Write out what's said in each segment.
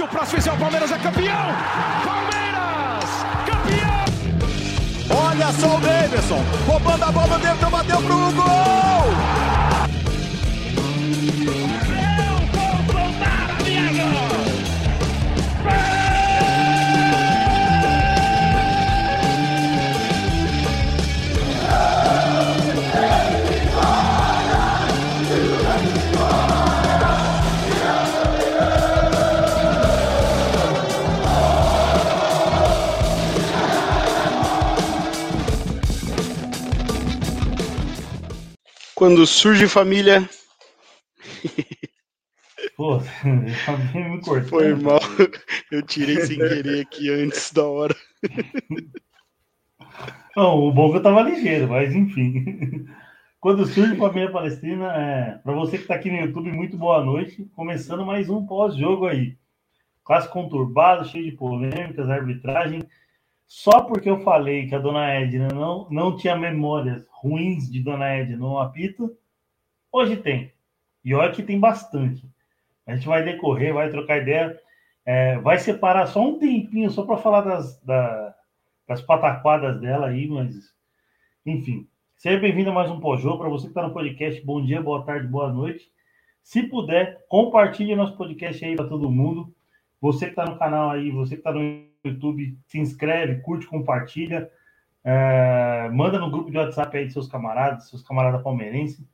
Se o próximo fizer o Palmeiras é campeão! Palmeiras! Campeão! Olha só o Davidson, roubando a bola dentro, bateu pro gol! Quando surge família. Pô, alguém me cortou. Foi mal. Eu tirei sem querer aqui antes da hora. Não, o bom é que eu tava ligeiro, mas enfim. Quando surge família palestina, é... para você que está aqui no YouTube, muito boa noite. Começando mais um pós-jogo aí. Classe conturbado, cheio de polêmicas, arbitragem. Só porque eu falei que a dona Edna não, não tinha memórias ruins de dona Edna no apito, hoje tem. E olha que tem bastante. A gente vai decorrer, vai trocar ideia, é, vai separar só um tempinho só para falar das, da, das pataquadas dela aí, mas enfim. Seja bem-vindo a mais um pós-jogo. Para você que está no podcast, bom dia, boa tarde, boa noite. Se puder, compartilhe nosso podcast aí para todo mundo. Você que está no canal aí, você que está no YouTube, se inscreve, curte, compartilha. É, manda no grupo de WhatsApp aí de seus camaradas, seus camaradas palmeirenses,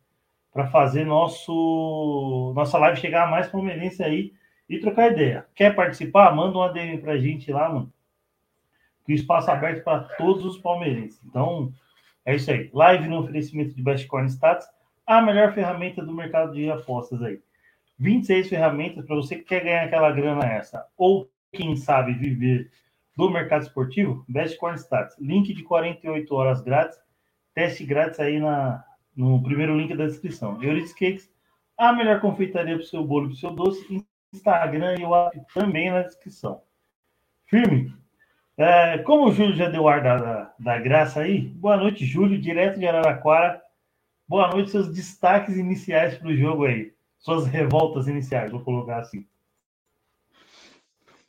para fazer nosso nossa live chegar a mais palmeirense aí e trocar ideia. Quer participar? Manda um ADM para a gente lá, mano. Que espaço é aberto para todos os palmeirenses. Então, é isso aí. Live no oferecimento de Best Corn Stats, a melhor ferramenta do mercado de apostas aí. 26 ferramentas para você que quer ganhar aquela grana essa, ou quem sabe viver do mercado esportivo, Best Corn Stats. Link de 48 horas grátis, teste grátis aí na, no primeiro link da descrição. Euridice Cakes, a melhor confeitaria para o seu bolo e para o seu doce. Instagram e o app também na descrição. Firme? É, como o Júlio já deu ar da, da, da graça aí, boa noite, Júlio, direto de Araraquara. Boa noite, seus destaques iniciais para o jogo aí. Suas revoltas iniciais, vou colocar assim.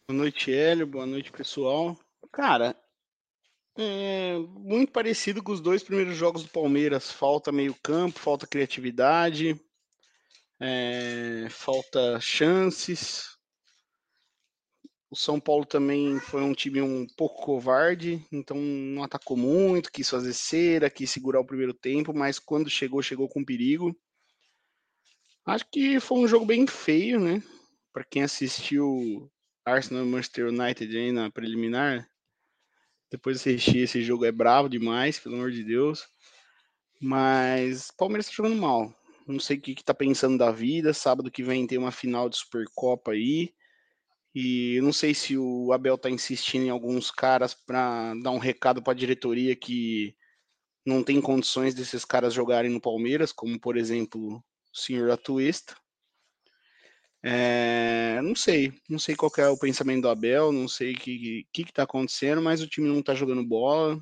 Boa noite, Hélio. Boa noite, pessoal. Cara, é muito parecido com os dois primeiros jogos do Palmeiras. Falta meio campo, falta criatividade, é, falta chances. O São Paulo também foi um time um pouco covarde, então não atacou muito, quis fazer cera, quis segurar o primeiro tempo, mas quando chegou, chegou com perigo. Acho que foi um jogo bem feio, né? Para quem assistiu Arsenal e Manchester United aí na preliminar. Depois de assistir esse jogo é bravo demais, pelo amor de Deus. Mas Palmeiras tá jogando mal. Não sei o que, que tá pensando da vida. Sábado que vem tem uma final de Supercopa aí. E não sei se o Abel tá insistindo em alguns caras para dar um recado para a diretoria que não tem condições desses caras jogarem no Palmeiras, como por exemplo o senhor Atuesta. É, não sei, não sei qual é o pensamento do Abel, não sei o que, que, que tá acontecendo, mas o time não tá jogando bola.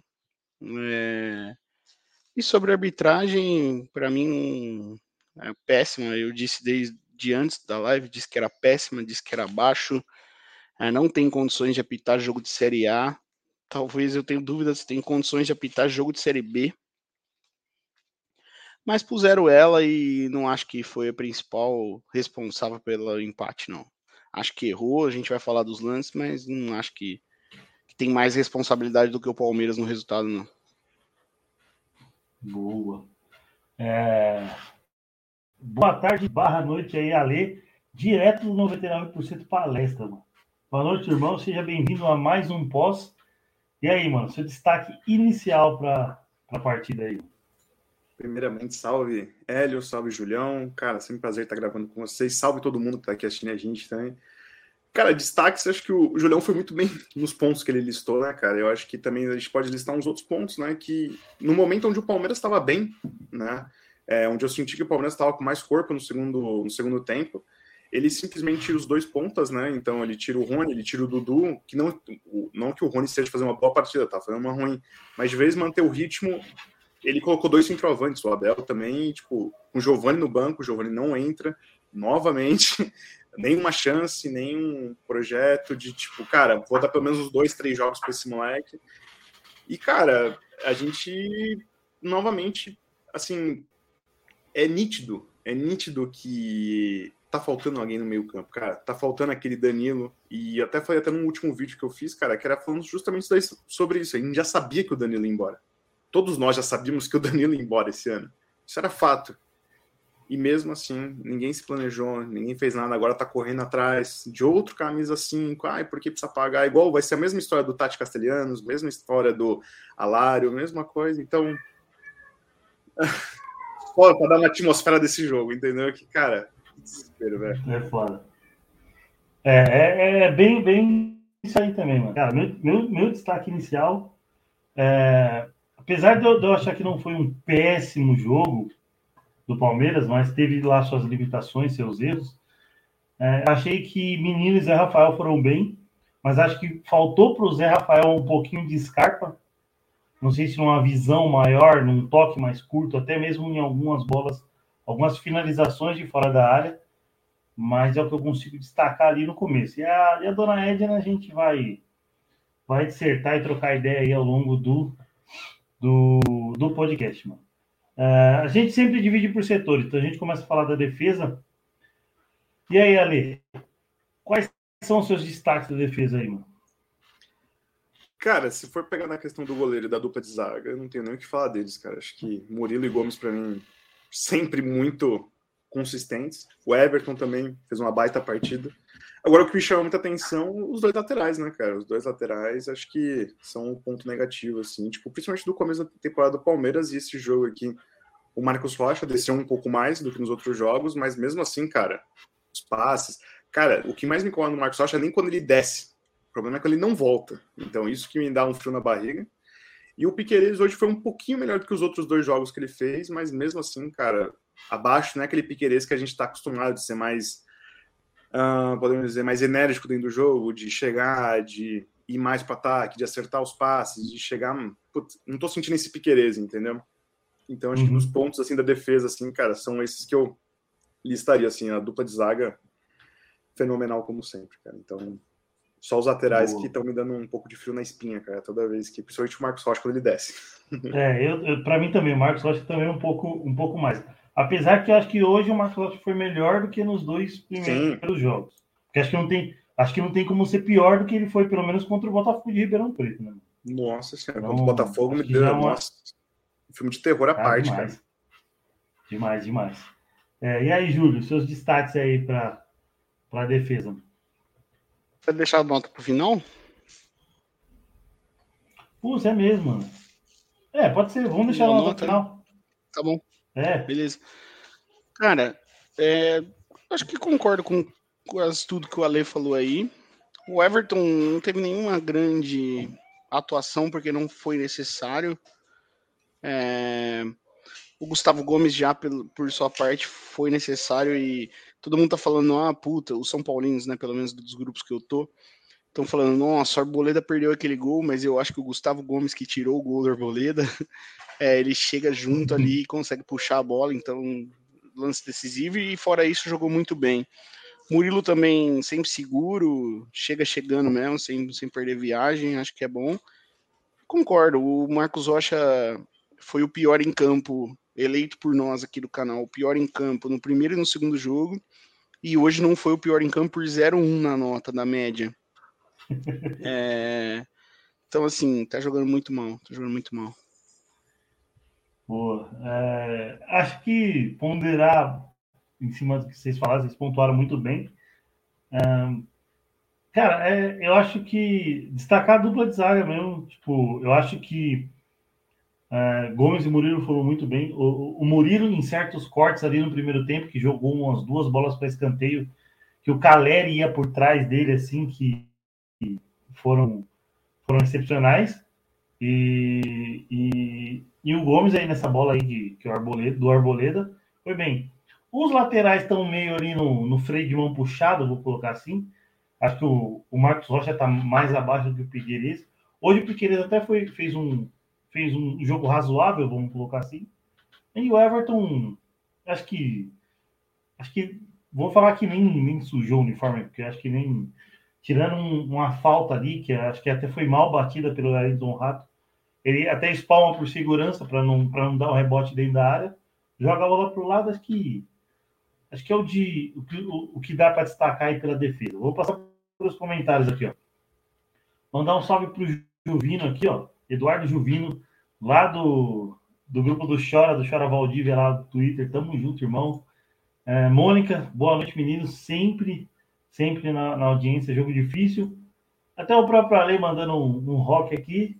É, e sobre arbitragem, para mim é péssima. Eu disse desde antes da live, disse que era péssima, disse que era baixo. É, não tem condições de apitar jogo de Série A. Talvez eu tenha dúvidas se tem condições de apitar jogo de Série B mas puseram ela e não acho que foi a principal responsável pelo empate, não. Acho que errou, a gente vai falar dos lances, mas não acho que, que tem mais responsabilidade do que o Palmeiras no resultado, não. Boa. É... Boa tarde, barra noite aí, Ale. Direto do 99% palestra, mano. Boa noite, irmão. Seja bem-vindo a mais um pós. E aí, mano, seu destaque inicial para a partida aí. Primeiramente, salve Hélio, salve Julião. Cara, sempre um prazer estar gravando com vocês. Salve todo mundo que está aqui assistindo a gente também. Cara, destaques, acho que o Julião foi muito bem nos pontos que ele listou, né, cara? Eu acho que também a gente pode listar uns outros pontos, né? Que no momento onde o Palmeiras estava bem, né? É, onde eu senti que o Palmeiras estava com mais corpo no segundo, no segundo tempo, ele simplesmente tira os dois pontas, né? Então ele tira o Rony, ele tira o Dudu, que não, não que o Rony esteja fazendo uma boa partida, tá? Fazendo uma ruim, mas de vez manter o ritmo ele colocou dois centroavantes, o Abel também, tipo, com o Giovani no banco, o Giovani não entra novamente. nenhuma chance, nenhum projeto de tipo, cara, vou dar pelo menos uns dois, três jogos para esse moleque. E, cara, a gente novamente, assim, é nítido, é nítido que tá faltando alguém no meio campo, cara. Tá faltando aquele Danilo. E até foi até no último vídeo que eu fiz, cara, que era falando justamente sobre isso. A gente já sabia que o Danilo ia embora. Todos nós já sabíamos que o Danilo ia embora esse ano. Isso era fato. E mesmo assim, ninguém se planejou, ninguém fez nada. Agora tá correndo atrás de outro camisa 5. Ai, por que precisa pagar? Igual vai ser a mesma história do Tati Castelhanos, mesma história do Alário, mesma coisa. Então. para dar uma atmosfera desse jogo, entendeu? Que, cara, desespero, velho. É foda. É, é, é, bem, bem isso aí também, mano. Cara, meu, meu, meu destaque inicial, é, apesar de eu, de eu achar que não foi um péssimo jogo, do Palmeiras, mas teve lá suas limitações, seus erros. É, achei que Menino e Zé Rafael foram bem, mas acho que faltou para o Zé Rafael um pouquinho de escarpa. Não sei se numa visão maior, num toque mais curto, até mesmo em algumas bolas, algumas finalizações de fora da área, mas é o que eu consigo destacar ali no começo. E a, e a dona Edna a gente vai, vai dissertar e trocar ideia aí ao longo do, do, do podcast, mano. Uh, a gente sempre divide por setores, então a gente começa a falar da defesa. E aí, Ale, quais são os seus destaques da defesa aí, mano? Cara, se for pegar na questão do goleiro e da dupla de zaga, eu não tenho nem o que falar deles, cara. Acho que Murilo e Gomes, para mim, sempre muito consistentes. O Everton também fez uma baita partida. Agora, o que me chama muita atenção, os dois laterais, né, cara? Os dois laterais, acho que são um ponto negativo, assim. Tipo, principalmente do começo da temporada do Palmeiras e esse jogo aqui. O Marcos Rocha desceu um pouco mais do que nos outros jogos, mas mesmo assim, cara, os passes. Cara, o que mais me incomoda no Marcos Rocha é nem quando ele desce. O problema é que ele não volta. Então, isso que me dá um frio na barriga. E o Piqueires hoje foi um pouquinho melhor do que os outros dois jogos que ele fez, mas mesmo assim, cara, abaixo, né? Aquele Piqueires que a gente tá acostumado de ser mais uh, podemos dizer, mais enérgico dentro do jogo, de chegar, de ir mais para ataque, de acertar os passes, de chegar. Putz, não tô sentindo esse piquereza, entendeu? Então acho uhum. que nos pontos assim da defesa, assim, cara, são esses que eu listaria assim, a dupla de zaga fenomenal como sempre, cara. Então só os laterais Boa. que estão me dando um pouco de frio na espinha, cara, toda vez que, principalmente o Marcos Rocha quando ele desce. É, eu, eu para mim também, o Marcos Rocha também um pouco, um pouco mais. Apesar que eu acho que hoje o Marcos Rocha foi melhor do que nos dois primeiros Sim. jogos. Porque acho que não tem, acho que não tem como ser pior do que ele foi, pelo menos contra o Botafogo de Ribeirão Preto, né? Nossa senhora, então, contra o Botafogo me deu é uma... nossa, um filme de terror à ah, parte, demais. cara. Demais, demais. É, e aí, Júlio, seus destaques aí para a defesa? Vai deixar a nota pro final? Putz, é mesmo, mano. É, pode ser. Vamos deixar a nota no final. Tá bom. É. Beleza. Cara, é, acho que concordo com quase tudo que o Ale falou aí. O Everton não teve nenhuma grande atuação porque não foi necessário. É, o Gustavo Gomes já por, sua parte foi necessário e todo mundo tá falando, ah, puta, os São Paulinos, né, pelo menos dos grupos que eu tô, estão falando, nossa, a Arboleda perdeu aquele gol, mas eu acho que o Gustavo Gomes que tirou o gol do Arboleda é, ele chega junto ali e consegue puxar a bola, então lance decisivo e fora isso jogou muito bem. Murilo também sempre seguro, chega chegando mesmo, sem, sem perder viagem, acho que é bom. Concordo, o Marcos Rocha foi o pior em campo, eleito por nós aqui do canal, o pior em campo no primeiro e no segundo jogo, e hoje não foi o pior em campo por 0-1 na nota da média. É... Então, assim, tá jogando muito mal, tá jogando muito mal. Boa. É, acho que ponderar em cima do que vocês falaram, vocês pontuaram muito bem. É, cara, é, eu acho que destacar a dupla de zaga mesmo. Tipo, eu acho que é, Gomes e Murilo foram muito bem. O, o, Murilo, em certos cortes ali no primeiro tempo, que jogou umas duas bolas para escanteio, que o Caleri ia por trás dele, assim, que, que foram, foram excepcionais. E, e, e, o Gomes aí nessa bola aí de, que o Arboleda, do Arboleda foi bem. Os laterais estão meio ali no, no freio de mão puxado, vou colocar assim. Acho que o, o Marcos Rocha está mais abaixo do que o Piqueires. Hoje o Piqueires até foi, fez, um, fez um jogo razoável, vamos colocar assim. E o Everton, acho que acho que vou falar que nem, nem sujou o uniforme, porque acho que nem. Tirando um, uma falta ali, que acho que até foi mal batida pelo Ayrton Rato, ele até espalma por segurança para não, não dar um rebote dentro da área, joga a bola para o lado, acho que. Acho que é o, de, o, que, o, o que dá para destacar aí pela defesa. Vou passar pelos comentários aqui, ó. Mandar um salve para o Juvino aqui, ó. Eduardo Juvino, lá do, do grupo do Chora, do Chora Valdívia, lá do Twitter. Tamo junto, irmão. É, Mônica, boa noite, meninos. Sempre, sempre na, na, audiência, jogo difícil. Até o próprio Ale mandando um, um rock aqui.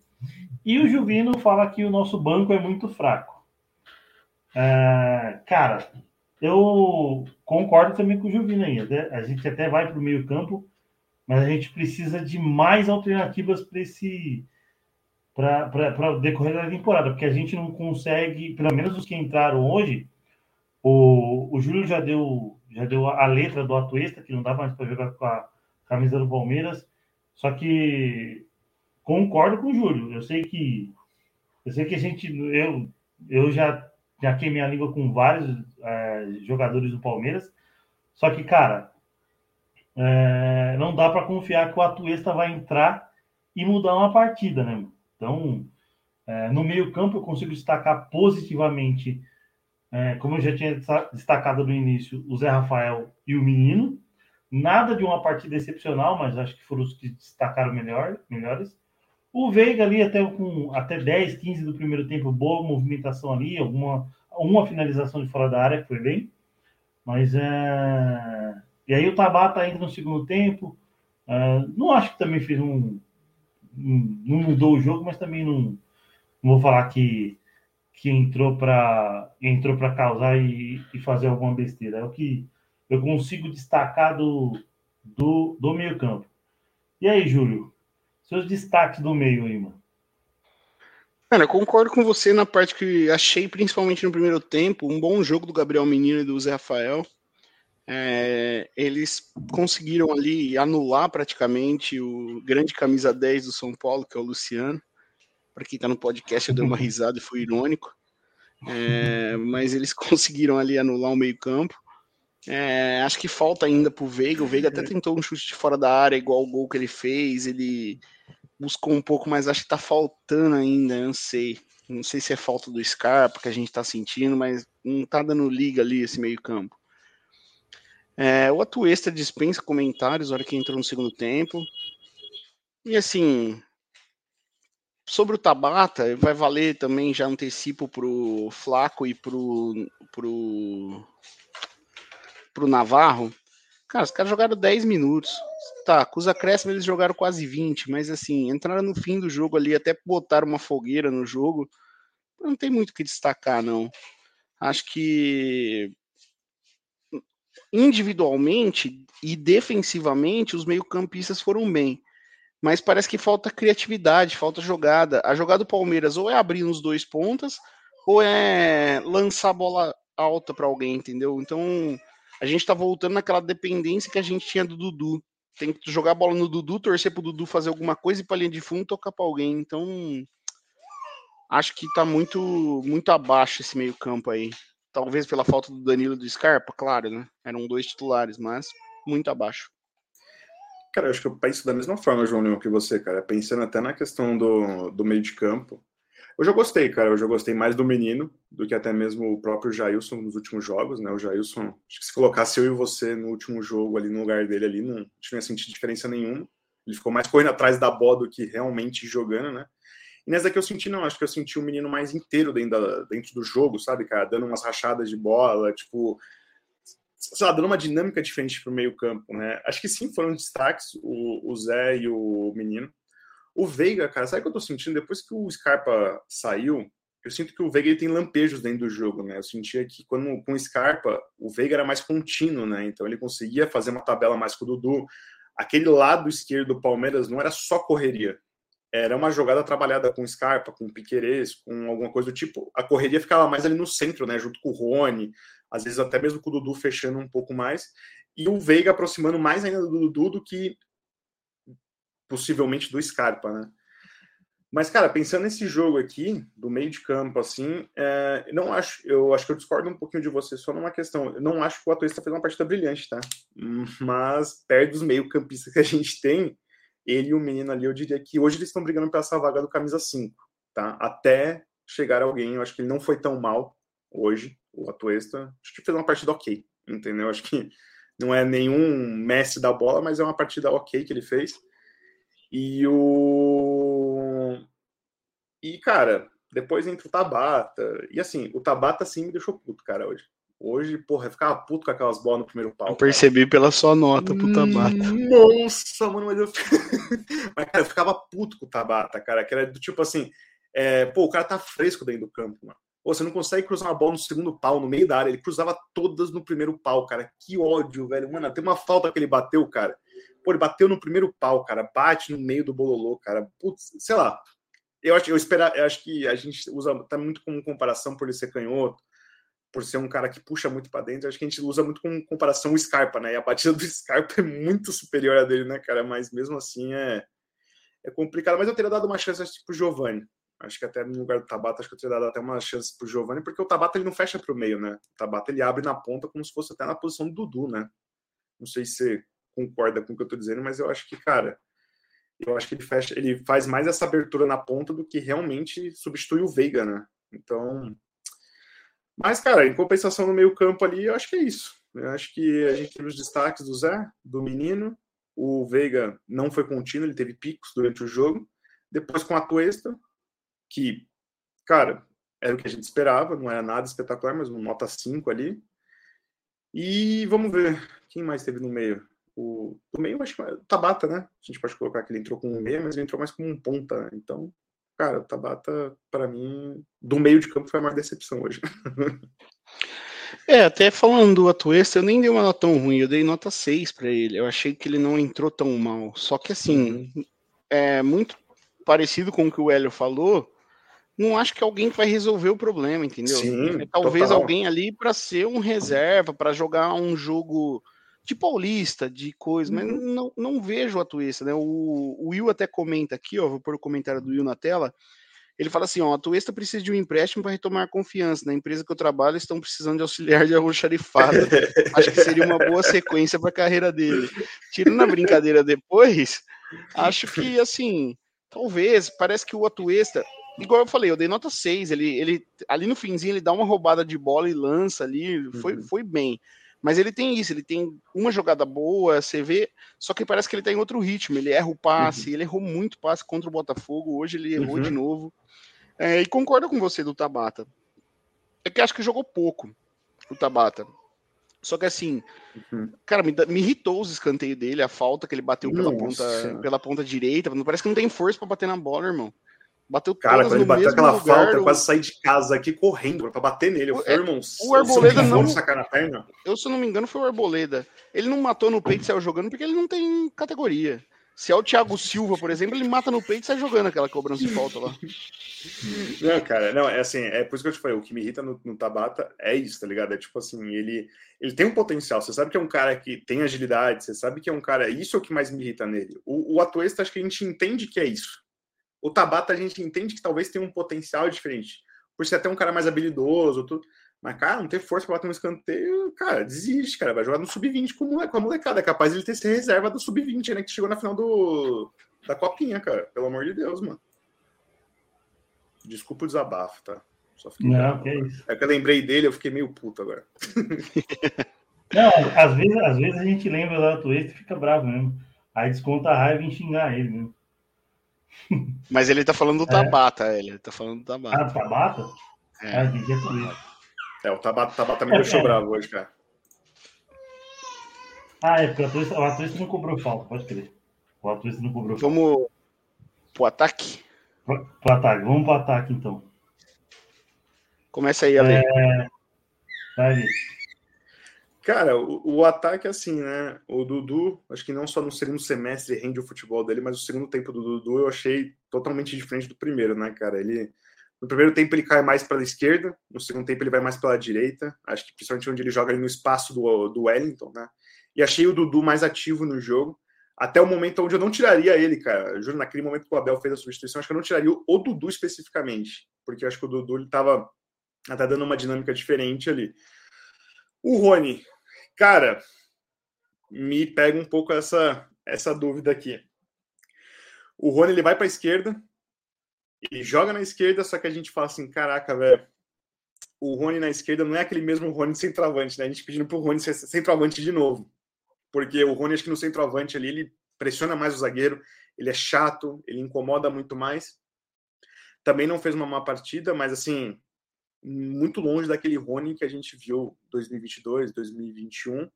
E o Juvino fala que o nosso banco é muito fraco. É, cara, eu concordo também com o Juvino aí. A gente até vai para o meio campo, mas a gente precisa de mais alternativas para esse para decorrer da temporada, porque a gente não consegue, pelo menos os que entraram hoje, o, o Júlio já deu, já deu a letra do Atuesta, que não dá mais para jogar com a camisa do Palmeiras. Só que concordo com o Júlio. Eu sei que eu sei que a gente eu, eu já já queimei a língua com vários é, jogadores do Palmeiras. Só que, cara, é, não dá para confiar que o Atuesta vai entrar e mudar uma partida, né? Então, é, no meio-campo eu consigo destacar positivamente é, como eu já tinha destacado no início, o Zé Rafael e o Menino. Nada de uma partida excepcional, mas acho que foram os que destacaram melhor, melhores. O Veiga ali até com até 10, 15 do primeiro tempo, boa movimentação ali, alguma uma finalização de fora da área que foi bem. Mas é... E aí o Tabata ainda no segundo tempo. É... Não acho que também fez um. Não mudou o jogo, mas também não, não vou falar que que entrou para entrou para causar e, e, fazer alguma besteira. É o que eu consigo destacar do, do, do meio campo. E aí, Júlio? Seus destaques do meio aí, mano. Cara, eu concordo com você na parte que achei, principalmente no primeiro tempo, um bom jogo do Gabriel Menino e do Zé Rafael. É, eles conseguiram ali anular praticamente o grande camisa 10 do São Paulo, que é o Luciano. Para quem está no podcast, eu dei uma risada e fui irônico. É, mas eles conseguiram ali anular o meio-campo. É, acho que falta ainda para o Veiga. O Veiga até tentou um chute de fora da área, igual o gol que ele fez. Ele buscou um pouco, mas acho que está faltando ainda. Eu não sei. Não sei se é falta do Scarpa que a gente está sentindo, mas não está dando liga ali esse meio-campo. É, o Atuesta dispensa comentários na hora que entrou no segundo tempo. E assim, Sobre o Tabata, vai valer também, já antecipo pro Flaco e pro, pro, pro Navarro. Cara, os caras jogaram 10 minutos. Tá, com os acréscimos eles jogaram quase 20, mas assim, entraram no fim do jogo ali, até botaram uma fogueira no jogo. Não tem muito o que destacar, não. Acho que individualmente e defensivamente os meio-campistas foram bem mas parece que falta criatividade, falta jogada. A jogada do Palmeiras ou é abrir nos dois pontas, ou é lançar a bola alta para alguém, entendeu? Então a gente tá voltando naquela dependência que a gente tinha do Dudu. Tem que jogar a bola no Dudu, torcer pro Dudu fazer alguma coisa e pra linha de fundo tocar para alguém. Então acho que tá muito muito abaixo esse meio-campo aí. Talvez pela falta do Danilo e do Scarpa, claro, né? Eram dois titulares, mas muito abaixo. Cara, eu acho que eu penso da mesma forma, João Leão, que você, cara. Pensando até na questão do, do meio de campo. Eu já gostei, cara. Eu já gostei mais do menino do que até mesmo o próprio Jailson nos últimos jogos, né? O Jailson, acho que se colocasse eu e você no último jogo ali no lugar dele ali, não tinha sentido diferença nenhuma. Ele ficou mais correndo atrás da bola do que realmente jogando, né? E nessa daqui eu senti, não, acho que eu senti o menino mais inteiro dentro, da, dentro do jogo, sabe, cara? Dando umas rachadas de bola, tipo, sei lá, dando uma dinâmica diferente para o meio-campo, né? Acho que sim, foram destaques o, o Zé e o Menino. O Veiga, cara, sabe o que eu tô sentindo? Depois que o Scarpa saiu, eu sinto que o Veiga ele tem lampejos dentro do jogo, né? Eu sentia que quando com o Scarpa, o Veiga era mais contínuo, né? Então ele conseguia fazer uma tabela mais com o Dudu. Aquele lado esquerdo do Palmeiras não era só correria. Era uma jogada trabalhada com Scarpa, com Piquerez, com alguma coisa do tipo. A correria ficava mais ali no centro, né? Junto com o Rony, às vezes até mesmo com o Dudu fechando um pouco mais, e o Veiga aproximando mais ainda do Dudu do que possivelmente do Scarpa, né? Mas, cara, pensando nesse jogo aqui, do meio de campo, assim, é, não acho, eu acho que eu discordo um pouquinho de você só numa questão. Eu não acho que o Atuesta fez uma partida brilhante, tá? Mas, perto dos meio-campistas que a gente tem, ele e o menino ali, eu diria que hoje eles estão brigando para essa vaga do camisa 5, tá? Até chegar alguém, eu acho que ele não foi tão mal hoje, o Atuesta. Acho que fez uma partida ok, entendeu? Acho que não é nenhum Messi da bola, mas é uma partida ok que ele fez. E o. E, cara, depois entra o Tabata. E assim, o Tabata sim me deixou puto, cara, hoje. Hoje, porra, eu ficava puto com aquelas bolas no primeiro pau. Eu percebi cara. pela sua nota pro Tabata. Nossa, mano, mas eu. mas, cara, eu ficava puto com o Tabata, cara. Que era do tipo assim. É, pô, o cara tá fresco dentro do campo, mano. Pô, você não consegue cruzar uma bola no segundo pau, no meio da área. Ele cruzava todas no primeiro pau, cara. Que ódio, velho. Mano, tem uma falta que ele bateu, cara. Pô, ele bateu no primeiro pau, cara. Bate no meio do bololô, cara. Putz, sei lá. Eu acho, eu, espero, eu acho que a gente usa tá muito como comparação por ele ser canhoto, por ser um cara que puxa muito para dentro. Acho que a gente usa muito como comparação o Scarpa, né? E a batida do Scarpa é muito superior a dele, né, cara? Mas mesmo assim é, é complicado. Mas eu teria dado uma chance tipo Giovanni. Acho que até no lugar do Tabata, acho que eu teria dado até uma chance pro Giovanni, porque o Tabata ele não fecha para o meio, né? O Tabata ele abre na ponta como se fosse até na posição do Dudu, né? Não sei se concorda com o que eu estou dizendo, mas eu acho que, cara, eu acho que ele fecha, ele faz mais essa abertura na ponta do que realmente substitui o Veiga, né? Então, mas, cara, em compensação no meio-campo ali, eu acho que é isso. Eu acho que a gente teve os destaques do Zé, do menino. O Veiga não foi contínuo, ele teve picos durante o jogo. Depois com a Tuesta, que, cara, era o que a gente esperava, não era nada espetacular, mas uma nota 5 ali. E vamos ver, quem mais teve no meio? O, do meio, acho que o Tabata, né? A gente pode colocar que ele entrou com um meio, mas ele entrou mais como um ponta. Né? Então, cara, o Tabata, para mim, do meio de campo foi a maior decepção hoje. É, até falando do Atuesta, eu nem dei uma nota tão ruim, eu dei nota 6 para ele. Eu achei que ele não entrou tão mal. Só que assim, uhum. é muito parecido com o que o Hélio falou. Não acho que alguém vai resolver o problema, entendeu? Sim, é, talvez total. alguém ali para ser um reserva, para jogar um jogo de paulista, de coisa, mas uhum. não, não vejo a Tuesta, né? O, o, Will até comenta aqui, ó, vou pôr o comentário do Will na tela. Ele fala assim, ó, a Tuesta precisa de um empréstimo para retomar confiança. Na empresa que eu trabalho, estão precisando de auxiliar de almoxarifado. acho que seria uma boa sequência para a carreira dele. Tirando a brincadeira depois, acho que, assim, talvez, parece que o Atuesta, igual eu falei, eu dei nota 6, ele, ele ali no finzinho ele dá uma roubada de bola e lança ali, foi, uhum. foi bem. Mas ele tem isso, ele tem uma jogada boa, você vê, só que parece que ele tá em outro ritmo. Ele erra o passe, uhum. ele errou muito passe contra o Botafogo, hoje ele errou uhum. de novo. É, e concordo com você do Tabata. É que acho que jogou pouco o Tabata. Só que assim, uhum. cara, me, me, irritou os escanteios dele, a falta que ele bateu pela ponta, pela ponta direita. Parece que não tem força para bater na bola, irmão. Bateu Cara, quando ele bateu aquela lugar, falta, eu quase saí de casa aqui correndo para bater nele. Eu falei, irmão, o Arboleda não. Sacar na perna. Eu, se não me engano, foi o Arboleda. Ele não matou no peito e saiu jogando porque ele não tem categoria. Se é o Thiago Silva, por exemplo, ele mata no peito e sai jogando aquela cobrança de falta lá. Não, cara, não, é assim, é por isso que eu te falei, o que me irrita no, no, Tabata é isso, tá ligado? É tipo assim, ele, ele tem um potencial, você sabe que é um cara que tem agilidade, você sabe que é um cara, isso é o que mais me irrita nele. O, o Atuesta, acho que a gente entende que é isso. O Tabata a gente entende que talvez tenha um potencial diferente, por ser até um cara mais habilidoso, tudo. Mas, cara, não ter força para bater um escanteio, cara, desiste, cara. Vai jogar no sub-20 com, a molecada. É capaz ele ter ser reserva do sub-20, né? Que chegou na final do, da Copinha, cara. Pelo amor de Deus, mano. Desculpa o desabafo, tá? Só fiquei não, que é isso. É que eu lembrei dele, eu fiquei meio puto agora. não, às vezes, às vezes a gente lembra da Twist e fica bravo mesmo. Aí desconta a raiva em xingar ele mesmo. Mas ele tá falando do é. Tabata, ele tá falando do Tabata. Ah, do Tabata? É, ah, é o Tabata, Tabata me é, deixou é. bravo hoje, cara. Ah, é, porque o Atuista não cobrou falta, pode crer. O Atuista não cobrou falta. Vamos pro ataque? Pro, pro ataque, vamos pro ataque então. Começa aí, Ale. É... Vai, Cara, o, o, ataque, assim, né? O Dudu, acho que não só no segundo semestre rende o futebol dele, mas o segundo tempo do Dudu eu achei totalmente diferente do primeiro, né, cara? Ele, no primeiro tempo ele cai mais para a esquerda, no segundo tempo ele vai mais pela direita, acho que principalmente onde ele joga ali no espaço do, do Wellington, né? E achei o Dudu mais ativo no jogo. até o momento onde eu não tiraria ele, cara. Juro, naquele momento que o Abel fez a substituição, acho que eu não tiraria o Dudu especificamente, porque eu acho que o Dudu ele tava até dando uma dinâmica diferente ali. O Rony, cara, me pega um pouco essa essa dúvida aqui. O Rony ele vai para a esquerda, ele joga na esquerda, só que a gente fala assim, caraca, velho, o Rony na esquerda não é aquele mesmo Rony centroavante, né? A gente pedindo pro Rony ser centroavante de novo. Porque o Rony, acho que no centroavante ali, ele pressiona mais o zagueiro, ele é chato, ele incomoda muito mais. Também não fez uma má partida, mas assim, muito longe daquele Rony que a gente viu 2022, 2021.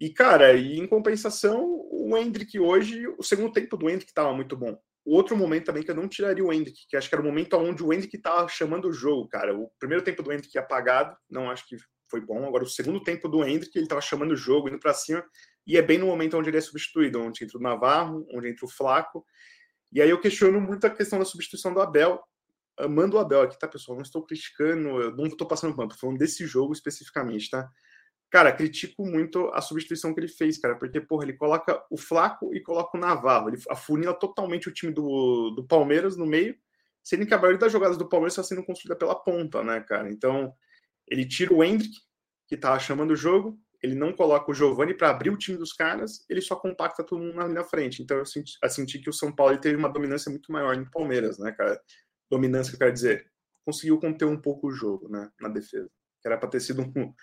E, cara, e em compensação, o Hendrick hoje, o segundo tempo do Hendrick estava muito bom outro momento também que eu não tiraria o Hendrick, que acho que era o momento onde o Hendrick estava chamando o jogo, cara. O primeiro tempo do Hendrick apagado, não acho que foi bom. Agora, o segundo tempo do Hendrick, ele estava chamando o jogo, indo para cima, e é bem no momento onde ele é substituído, onde entra o Navarro, onde entra o Flaco. E aí eu questiono muito a questão da substituição do Abel. Amando o Abel aqui, tá, pessoal? Não estou criticando, eu não estou passando pano, falando desse jogo especificamente, tá? Cara, critico muito a substituição que ele fez, cara, porque, porra, ele coloca o Flaco e coloca o Navarro. Ele afunila totalmente o time do, do Palmeiras no meio, sendo que a maioria das jogadas do Palmeiras está sendo construída pela ponta, né, cara? Então, ele tira o Hendrick, que tá chamando o jogo, ele não coloca o Giovani para abrir o time dos caras, ele só compacta todo mundo na frente. Então, eu senti, eu senti que o São Paulo teve uma dominância muito maior no Palmeiras, né, cara? Dominância, que eu quero dizer. Conseguiu conter um pouco o jogo, né, na defesa. Que era para ter sido um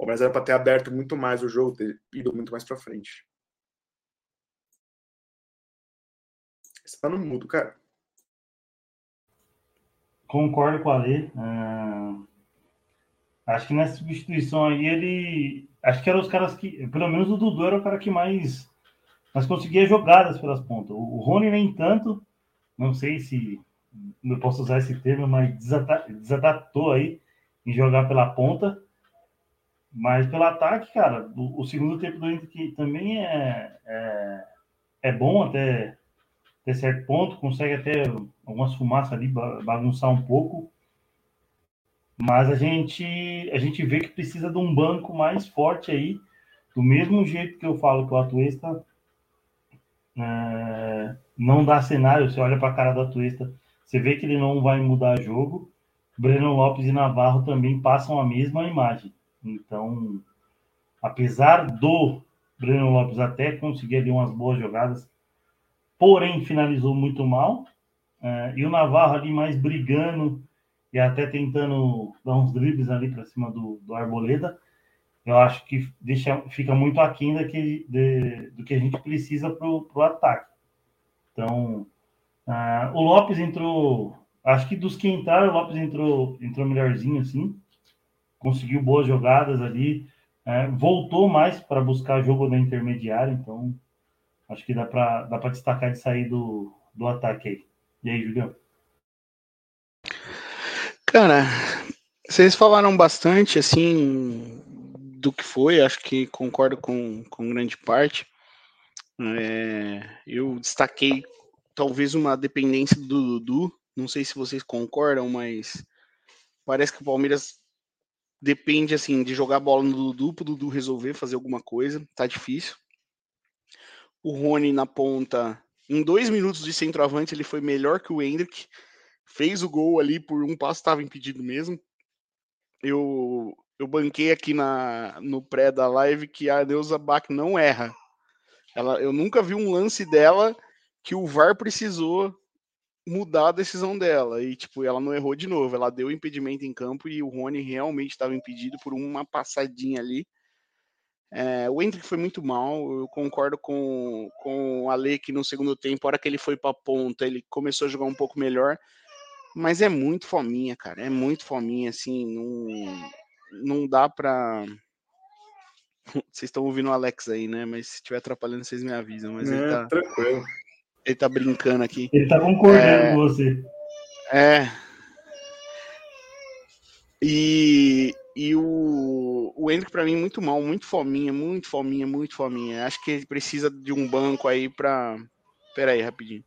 o Palmeiras era para ter aberto muito mais o jogo, ter ido muito mais para frente. Você tá no mudo, cara. Concordo com a Lê. Uh, acho que nessa substituição aí ele. Acho que eram os caras que. Pelo menos o Dudu era o cara que mais. Mas conseguia jogadas pelas pontas. O Rony nem tanto. Não sei se eu posso usar esse termo, mas desadatou aí em jogar pela ponta. Mas pelo ataque, cara, o, o segundo tempo do Inter também é, é, é, bom até, até certo ponto, consegue até algumas fumaças ali bagunçar um pouco. Mas a gente, a gente vê que precisa de um banco mais forte aí, do mesmo jeito que eu falo que o Atuesta é, não dá cenário, você olha para a cara do Atuesta, você vê que ele não vai mudar jogo. Breno Lopes e Navarro também passam a mesma imagem. Então, apesar do Breno Lopes até conseguir ali umas boas jogadas, porém finalizou muito mal. Uh, e o Navarro ali mais brigando e até tentando dar uns dribles ali para cima do, do Arboleda, eu acho que deixa, fica muito aquém daquele, de, do que a gente precisa para o ataque. Então, uh, o Lopes entrou, acho que dos que entraram, o Lopes entrou, entrou melhorzinho assim conseguiu boas jogadas ali, é, voltou mais para buscar jogo na intermediária, então acho que dá para dá destacar de sair do, do ataque aí. E aí, Julião? Cara, vocês falaram bastante assim do que foi, acho que concordo com, com grande parte. É, eu destaquei talvez uma dependência do Dudu, não sei se vocês concordam, mas parece que o Palmeiras Depende, assim, de jogar bola no Dudu, pro Dudu resolver fazer alguma coisa. Tá difícil. O Rony na ponta, em dois minutos de centroavante, ele foi melhor que o Hendrick. Fez o gol ali por um passo, estava impedido mesmo. Eu, eu banquei aqui na, no pré da live que a Deusa Bach não erra. Ela, eu nunca vi um lance dela que o VAR precisou mudar a decisão dela. E, tipo, ela não errou de novo. Ela deu impedimento em campo e o Rony realmente estava impedido por uma passadinha ali. É, o Hendrick foi muito mal. Eu concordo com, com o Ale que no segundo tempo, a hora que ele foi para a ponta, ele começou a jogar um pouco melhor. Mas é muito fominha, cara. É muito fominha, assim. Não, não dá pra. Vocês estão ouvindo o Alex aí, né? Mas se estiver atrapalhando, vocês me avisam. Mas é, ele tá... tranquilo. Ele tá brincando aqui. Ele tá concordando é... com você. É. E, e o, o Hendrick, pra mim, muito mal, muito fominha, muito fominha, muito fominha. Acho que ele precisa de um banco aí pra. Pera aí, rapidinho.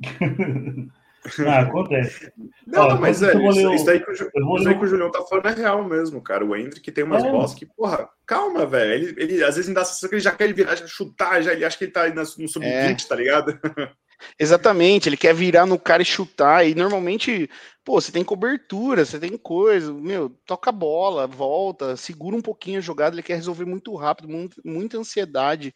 Ah, acontece. Não, Ó, mas enquanto é, isso, ler o- isso daí que o, Ju- isso que o Julião tá falando é real mesmo, cara. O Hendrick tem umas É. bolas que, porra, calma, velho. Ele, ele às vezes me dá a sensação que ele já quer virar, já chutar, já, ele acha que ele tá no sub-20, tá ligado? Exatamente, ele quer virar no cara e chutar. E normalmente, pô, você tem cobertura, você tem coisa, meu, toca a bola, volta, segura um pouquinho a jogada, ele quer resolver muito rápido, muito- muita ansiedade.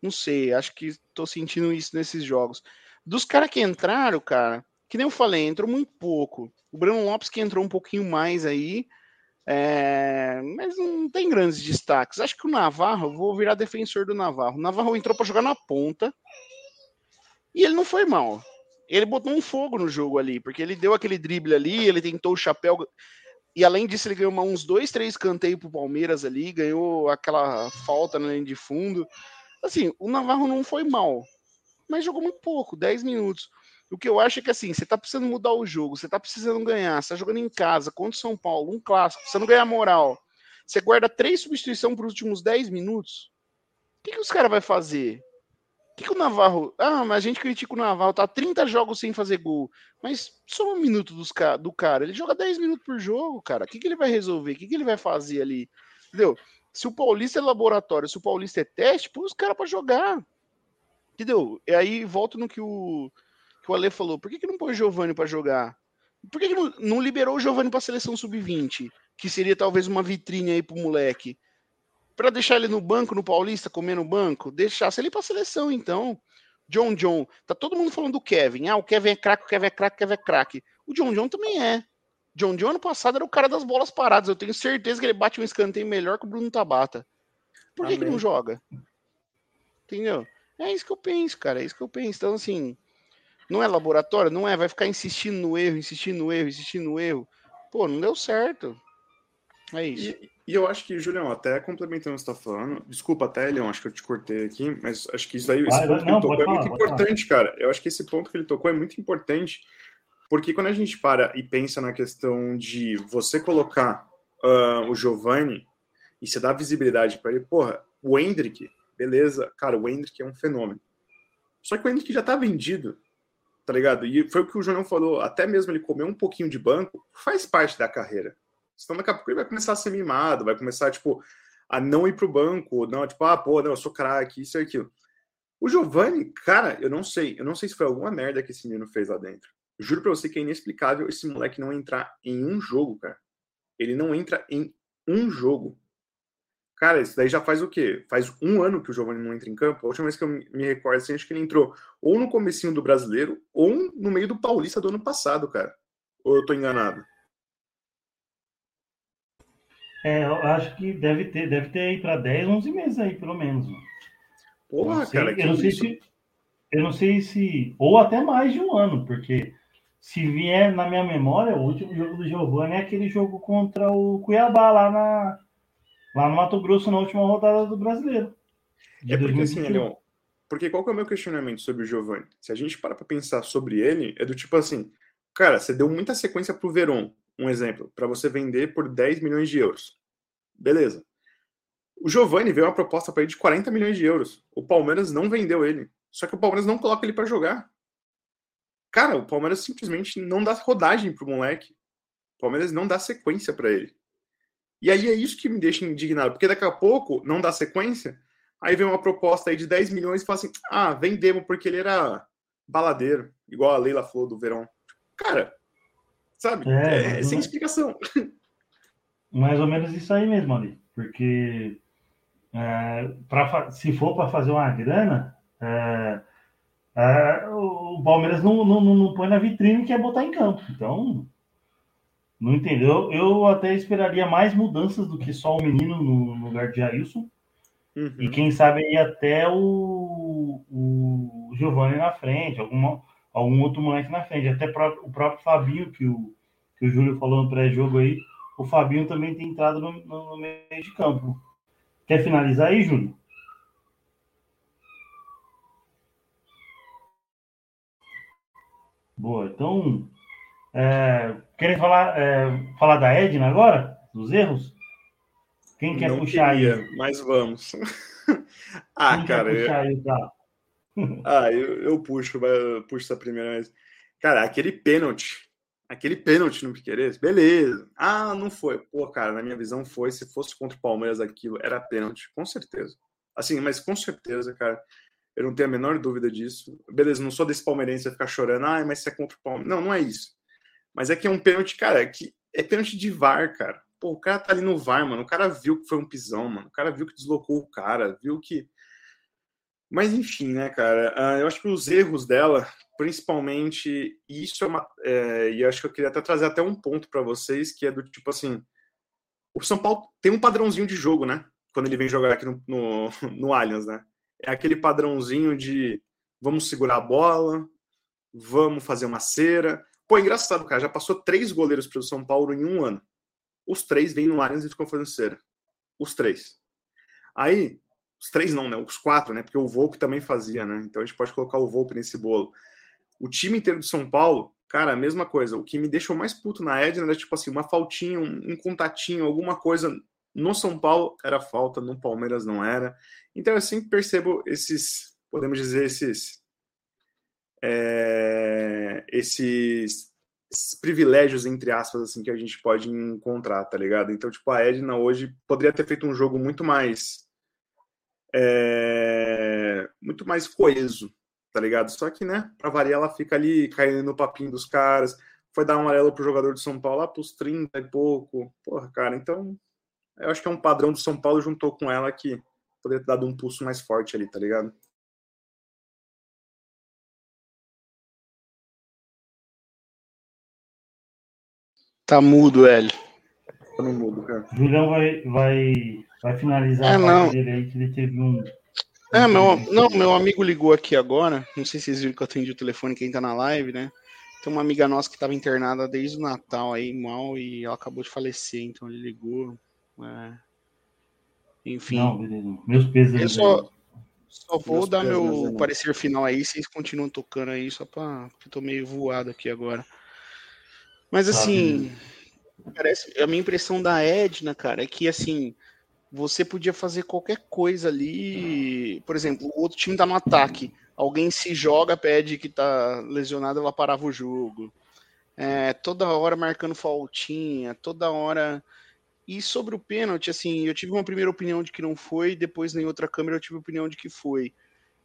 Não sei, acho que tô sentindo isso nesses jogos. Dos caras que entraram, cara, que nem eu falei, entrou muito pouco. O Breno Lopes que entrou um pouquinho mais aí, é, mas não tem grandes destaques. Acho que o Navarro, vou virar defensor do Navarro. O Navarro entrou para jogar na ponta. E ele não foi mal. Ele botou um fogo no jogo ali, porque ele deu aquele drible ali, ele tentou o chapéu. E além disso, ele ganhou uns dois, três canteios pro Palmeiras ali, ganhou aquela falta na linha de fundo. Assim, o Navarro não foi mal, mas jogou muito pouco 10 minutos. O que eu acho é que assim, você tá precisando mudar o jogo, você tá precisando ganhar, você tá jogando em casa contra o São Paulo, um clássico, precisando ganhar moral. Você guarda três substituições para os últimos 10 minutos. O que, que os caras vão fazer? O que, que o Navarro. Ah, mas a gente critica o Navarro, tá 30 jogos sem fazer gol. Mas só um minuto dos do cara. Ele joga 10 minutos por jogo, cara. O que, que ele vai resolver? O que, que ele vai fazer ali? Entendeu? Se o Paulista é laboratório, se o Paulista é teste, põe os caras pra jogar. Entendeu? E aí volto no que o, que o Ale falou. Por que, que não põe o Giovanni pra jogar? Por que, que não, não liberou o Giovanni pra seleção sub-20? Que seria talvez uma vitrine aí pro moleque. Pra deixar ele no banco, no Paulista, comer no banco? Deixasse ele pra seleção, então. John John. Tá todo mundo falando do Kevin. Ah, o Kevin é craque, o Kevin é craque, o Kevin é craque. O John John também é. John John ano passado era o cara das bolas paradas. Eu tenho certeza que ele bate um escanteio melhor que o Bruno Tabata. Por que, que não joga? Entendeu? É isso que eu penso, cara. É isso que eu penso. Então, assim, não é laboratório? Não é. Vai ficar insistindo no erro, insistindo no erro, insistindo no erro. Pô, não deu certo. É isso. E, e eu acho que, Julião, até complementando o que você tá falando, desculpa até, Leão, acho que eu te cortei aqui, mas acho que isso aí, esse ponto vai, que não, ele tocou pode é falar, muito pode falar. importante, cara. Eu acho que esse ponto que ele tocou é muito importante, porque quando a gente para e pensa na questão de você colocar ah, o Giovanni e você dá visibilidade para ele, porra, o Hendrick, beleza, cara, o Hendrick é um fenômeno. Só que o Hendrick já tá vendido, tá ligado? E foi o que o João falou, até mesmo ele comer um pouquinho de banco, faz parte da carreira. Senão daqui a pouco ele vai começar a ser mimado, vai começar, tipo, a não ir pro banco, não, tipo, ah, pô, não, eu sou craque, isso e aquilo. O Giovanni, cara, eu não sei, eu não sei se foi alguma merda que esse menino fez lá dentro. Juro pra você que é inexplicável esse moleque não entrar em um jogo, cara. Ele não entra em um jogo. Cara, isso daí já faz o quê? Faz um ano que o Giovanni não entra em campo. A última vez que eu me recordo, assim, acho que ele entrou ou no comecinho do Brasileiro ou no meio do Paulista do ano passado, cara. Ou eu tô enganado? É, eu acho que deve ter, deve ter aí para 10, 11 meses aí, pelo menos. Porra, não sei- cara, que eu não sei isso? se. Eu não sei se. Ou até mais de um ano, porque se vier na minha memória, o último jogo do Giovanni é aquele jogo contra o Cuiabá lá, na, lá no Mato Grosso, na última rodada do brasileiro. É porque assim, 2021. Leon, porque qual que é o meu questionamento sobre o Giovanni? Se a gente para pra pensar sobre ele, é do tipo assim, cara, você deu muita sequência pro Veron, um exemplo, para você vender por 10 milhões de euros. Beleza. O Giovanni veio uma proposta para ele de 40 milhões de euros. O Palmeiras não vendeu ele. Só que o Palmeiras não coloca ele para jogar. Cara, o Palmeiras simplesmente não dá rodagem pro moleque. O Palmeiras não dá sequência para ele. E aí é isso que me deixa indignado, porque daqui a pouco não dá sequência, Aí vem uma proposta aí de 10 milhões e fala assim: ah, vendemos porque ele era baladeiro, igual a Leila falou do Verão. Cara, sabe? É, É, sem explicação. Mais ou menos isso aí mesmo ali. Porque é, pra, se for para fazer uma grana, é, é, o Palmeiras não, não, não- não põe na vitrine que é botar em campo. Então, não entendeu? Eu até esperaria mais mudanças do que só o menino no, no lugar de Jailson. E Uhum. quem sabe aí até o, o Giovanni na frente, alguma, algum outro moleque na frente. Até o próprio Fabinho, que o, que o Júlio falou no pré-jogo aí, o Fabinho também tem entrado no, no- no meio de campo. Quer finalizar aí, Júlio? Boa, então. É, querem falar, é, falar da Edna agora? Dos erros? Quem quer Não puxar queria, aí? mas vamos. ah, Quem cara, quer puxar aí, tá? ah, eu, eu puxo, eu puxo essa primeira vez. Cara, aquele pênalti, aquele pênalti no Piqueires, beleza. Ah, não foi. Pô, cara, na minha visão foi. Se fosse contra o Palmeiras aquilo, era pênalti, com certeza. Assim, mas com certeza, cara. Eu não tenho a menor dúvida disso. Beleza, não sou desse palmeirense ficar chorando, ah, mas se é contra o Palmeiras. Não, não é isso. Mas é que é um pênalti, cara, é que é pênalti de VAR, cara. Pô, o cara tá ali no VAR, mano. O cara viu que foi um pisão, mano. O cara viu que deslocou o cara, viu que. Mas enfim, né, cara? Uh, eu acho que os erros dela, principalmente, isso é uma. É, e acho que eu queria até trazer até um ponto para vocês, que é do tipo assim. O São Paulo tem um padrãozinho de jogo, né? Quando ele vem jogar aqui no, no, no Allianz, né? É aquele padrãozinho de vamos segurar a bola, vamos fazer uma cera. Pô, engraçado, cara. Já passou três goleiros para o São Paulo em um ano. Os três vêm no Allianz e ficam fazendo cera. Os três. Aí, os três não, né? Os quatro, né? Porque o Volpe também fazia, né? Então a gente pode colocar o Volpe nesse bolo. O time inteiro do São Paulo, cara, a mesma coisa. O que me deixou mais puto na Edna era tipo assim, uma faltinha, um, um contatinho, alguma coisa. No São Paulo era falta, no Palmeiras não era. Então eu sempre percebo esses, podemos dizer, esses. É, esses esses privilégios, entre aspas, assim, que a gente pode encontrar, tá ligado? Então, tipo, a Edna hoje poderia ter feito um jogo muito mais. É, muito mais coeso, tá ligado? Só que, né, pra variar, ela fica ali caindo no papinho dos caras. Foi dar um amarelo pro jogador de São Paulo lá pros 30 e pouco. Porra, cara, então. Eu acho que é um padrão do São Paulo juntou com ela que poderia ter dado um pulso mais forte ali, tá ligado? Tá mudo, Hélio. Tá no mudo, cara. Julião vai, vai, vai finalizar É, a não. dele aí, que ele teve um. É, meu, não, meu amigo ligou aqui agora. Não sei se vocês viram que eu atendi o telefone quem tá na live, né? Tem uma amiga nossa que estava internada desde o Natal aí, mal, e ela acabou de falecer, então ele ligou. é. Enfim, Não, beleza. Meus pesos. eu só, só vou Meus dar pesos, meu irmãos. parecer final aí, vocês continuam tocando aí, só pra. porque eu tô meio voado aqui agora. Mas assim, parece, a minha impressão da Edna, cara, é que assim, você podia fazer qualquer coisa ali. Por exemplo, o outro time tá no ataque. Alguém se joga, pede que tá lesionado, ela parava o jogo. É, toda hora marcando faltinha, toda hora. E sobre o pênalti, assim, eu tive uma primeira opinião de que não foi, depois em outra câmera eu tive a opinião de que foi.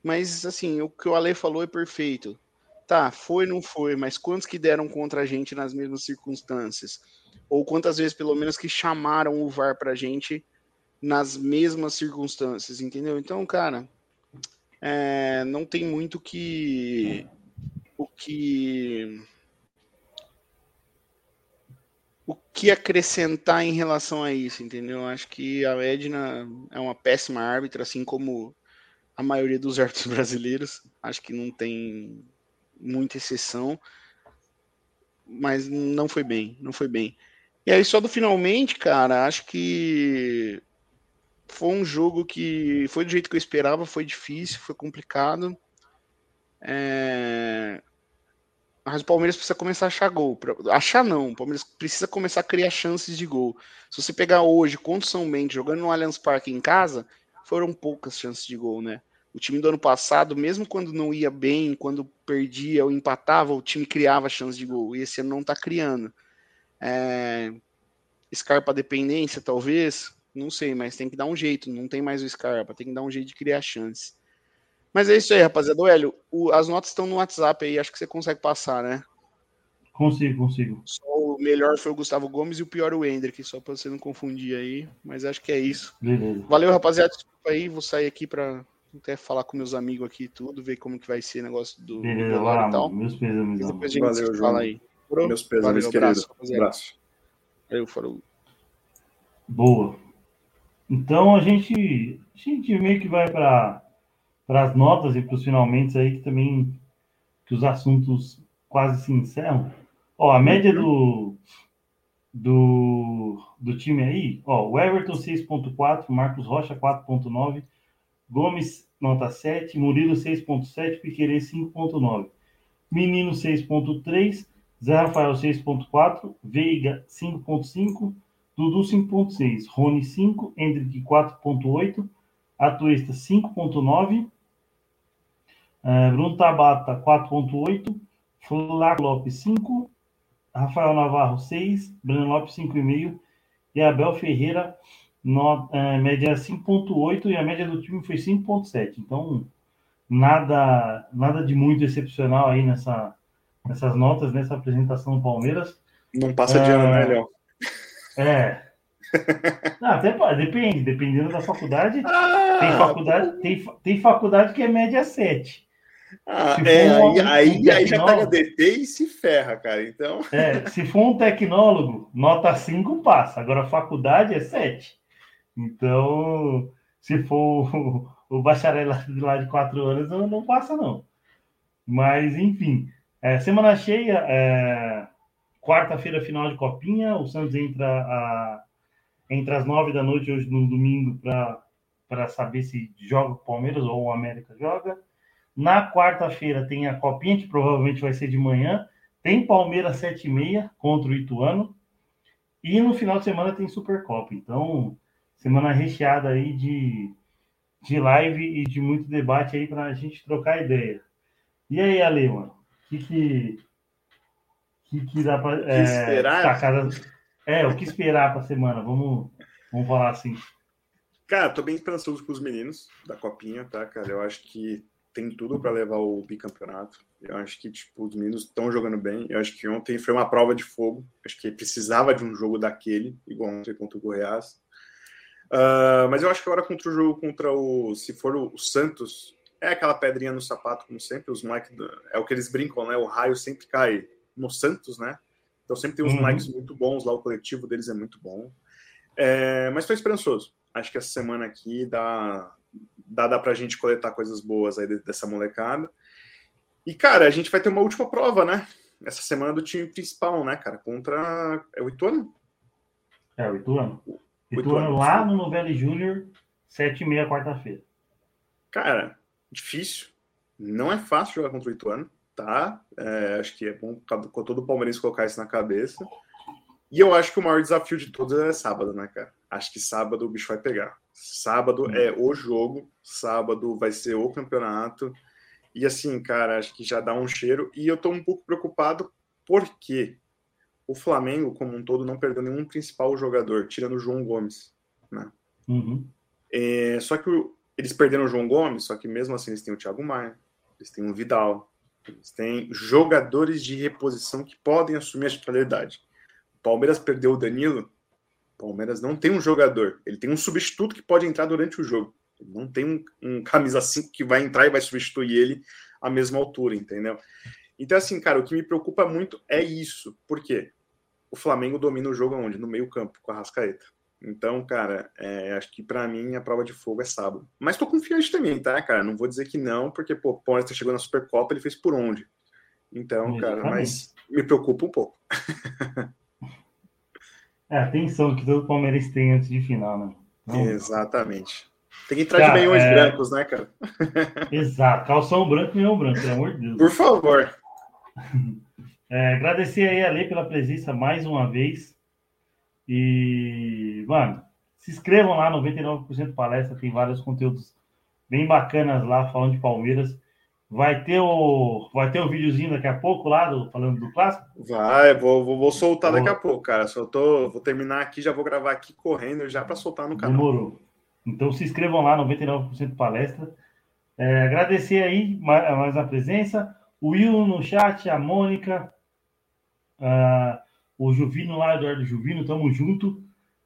Mas, assim, o que o Ale falou é perfeito. Tá, foi, não foi, mas quantos que deram contra a gente nas mesmas circunstâncias? Ou quantas vezes, pelo menos, que chamaram o VAR pra gente nas mesmas circunstâncias, entendeu? Então, cara, é, não tem muito que o que o que acrescentar em relação a isso, entendeu? Acho que a Edna é uma péssima árbitra, assim como a maioria dos árbitros brasileiros. Acho que não tem muita exceção, mas não foi bem, não foi bem. E aí, só do finalmente, cara, acho que foi um jogo que foi do jeito que eu esperava, foi difícil, foi complicado. É, Mas o Palmeiras precisa começar a achar gol. Achar não, o Palmeiras precisa começar a criar chances de gol. Se você pegar hoje contra o São Mendes jogando no Allianz Parque em casa, foram poucas chances de gol, né? O time do ano passado, mesmo quando não ia bem, quando perdia ou empatava, o time criava chances de gol. E esse ano não tá criando. É... Scarpa dependência, talvez, não sei, mas tem que dar um jeito. Não tem mais o Scarpa, tem que dar um jeito de criar chances. Mas é isso aí, rapaziada. O Hélio, o- as notas estão no WhatsApp aí, acho que você consegue passar, né? Consigo, consigo. Só o melhor foi o Gustavo Gomes e o pior o Hendrick, só pra você não confundir aí. Mas acho que é isso. Beleza. Valeu, rapaziada. Desculpa aí, vou sair aqui pra até falar com meus amigos aqui e tudo, ver como que vai ser o negócio do Beleza, lá, e tal. Meus pesos, E amigão. depois a gente Valeu, se João. fala aí. Demorou? Meus pesos, Valeu, abraço. Abraço. Valeu, falou. Boa. Então a gente, a gente meio que vai para as notas e para os finalmente aí que também que os assuntos quase se encerram. Ó, a média do do, do time aí, ó, o Everton 6.4, Marcos Rocha 4.9, Gomes nota 7, Murilo 6.7, Piquerez 5.9, Menino 6.3, Zé Rafael 6.4, Veiga 5.5, Dudu 5.6, Rony 5, Hendrick 4.8, Atuesta 5.9, eh, Bruno Tabata 4.8, Flávio Lopes 5, Rafael Navarro 6, Breno Lopes 5,5 e Abel Ferreira no, é, média 5,8 e a média do time foi 5,7. Então, nada, nada de muito excepcional aí nessa, nessas notas, nessa apresentação do Palmeiras. Não passa de ano, né, Léo? É. Não, até depende, dependendo da faculdade. Ah, tem, faculdade tem, tem faculdade que é média 7. Ah, é, um, aí, um aí, aí já pega DT e se ferra, cara. Então. É, se for um tecnólogo, nota 5 passa. Agora, faculdade é 7. Então, se for o, o bacharelado lá de 4 anos, não, não passa, não. Mas, enfim. É, semana cheia, é, quarta-feira, final de Copinha. O Santos entra a, entre as 9 da noite, hoje no domingo, para saber se joga o Palmeiras ou o América joga. Na quarta-feira tem a Copinha, que provavelmente vai ser de manhã. Tem Palmeiras 7h30 contra o Ituano. E no final de semana tem Supercopa. Então, semana recheada aí de, de live e de muito debate aí para a gente trocar ideia. E aí, Ale, mano? O que, que, que, que dá para. É, esperar? é, o que esperar para a semana? Vamos, vamos falar assim. Cara, tô bem esperançoso com os meninos da Copinha, tá, cara? Eu acho que tem tudo para levar o bicampeonato. Eu acho que tipo, os meninos estão jogando bem. Eu acho que ontem foi uma prova de fogo. Eu acho que precisava de um jogo daquele, igual ontem contra o Goiás. Uh, mas eu acho que agora contra o jogo contra o. Se for o, o Santos, é aquela pedrinha no sapato, como sempre. Os moleques. É o que eles brincam, né? O raio sempre cai no Santos, né? Então sempre tem uns uhum. moleques muito bons lá. O coletivo deles é muito bom. É, mas estou esperançoso. Acho que essa semana aqui dá, dá, dá pra gente coletar coisas boas aí dessa molecada. E, cara, a gente vai ter uma última prova, né? Essa semana do time principal, né, cara? Contra. É o Ituano? É, o Ituano. Ituano lá no Novelli Júnior, 7 e meia, quarta-feira. Cara, difícil. Não é fácil jogar contra o Ituano, tá? É, acho que é bom com todo o palmeirense colocar isso na cabeça. E eu acho que o maior desafio de todos é sábado, né, cara? Acho que sábado o bicho vai pegar. Sábado é o jogo, sábado vai ser o campeonato. E assim, cara, acho que já dá um cheiro. E eu tô um pouco preocupado porque o Flamengo, como um todo, não perdeu nenhum principal jogador, tirando o João Gomes. Né? Uhum. É, só que o, eles perderam o João Gomes, só que mesmo assim eles têm o Thiago Maia, eles têm o Vidal, eles têm jogadores de reposição que podem assumir a titularidade. O Palmeiras perdeu o Danilo, Palmeiras não tem um jogador, ele tem um substituto que pode entrar durante o jogo. Ele não tem um, um camisa 5 que vai entrar e vai substituir ele à mesma altura, entendeu? Então, assim, cara, o que me preocupa muito é isso. Por quê? O Flamengo domina o jogo onde? No meio-campo, com a Rascaeta. Então, cara, é, acho que para mim a prova de fogo é sábado. Mas tô confiante também, tá, cara? Não vou dizer que não, porque, pô, o Palmeiras chegou na Supercopa, ele fez por onde? Então, cara, mas me preocupa um pouco. É, a tensão que todo Palmeiras tem antes de final, né? Então... Exatamente. Tem que entrar cara, de meiões é... brancos, né, cara? Exato. Calção branco e meião branco, pelo amor de Deus. Por favor. É, agradecer aí a Lei pela presença mais uma vez. E, mano, se inscrevam lá, 99% Palestra, tem vários conteúdos bem bacanas lá, falando de Palmeiras. Vai ter o, vai ter o videozinho daqui a pouco lá, do, falando do clássico? Vai, vou, vou, vou soltar daqui a pouco, cara. Só tô, vou terminar aqui, já vou gravar aqui correndo já para soltar no canal. Demorou. Então se inscrevam lá, 99% palestra. É, agradecer aí mais, mais a presença. O Will no chat, a Mônica, uh, o Juvino lá, Eduardo Juvino, tamo junto.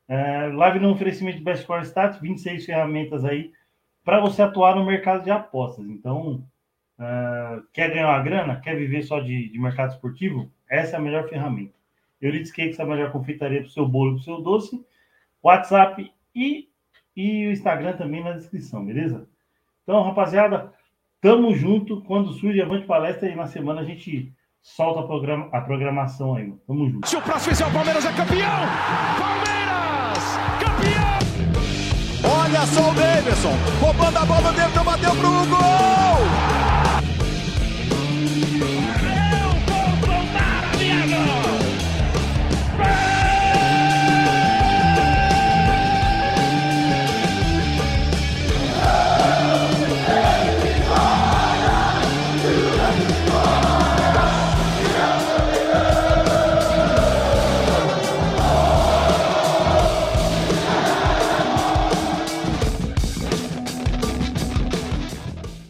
Uh, live no oferecimento de Best Core Stats, 26 ferramentas aí para você atuar no mercado de apostas. Então, Uh, quer ganhar uma grana? Quer viver só de, de mercado esportivo? Essa é a melhor ferramenta. Euridice Cakes é a melhor confeitaria para o seu bolo para o seu doce. WhatsApp e, e o Instagram também na descrição, beleza? Então, rapaziada, tamo junto. Quando surge Avante Palestra e na semana a gente solta a, programa, a programação aí. Tamo junto. Se o próximo fizer o Palmeiras é campeão! Palmeiras! Campeão! Olha só o Davidson, roubando a bola dentro, bateu pro gol!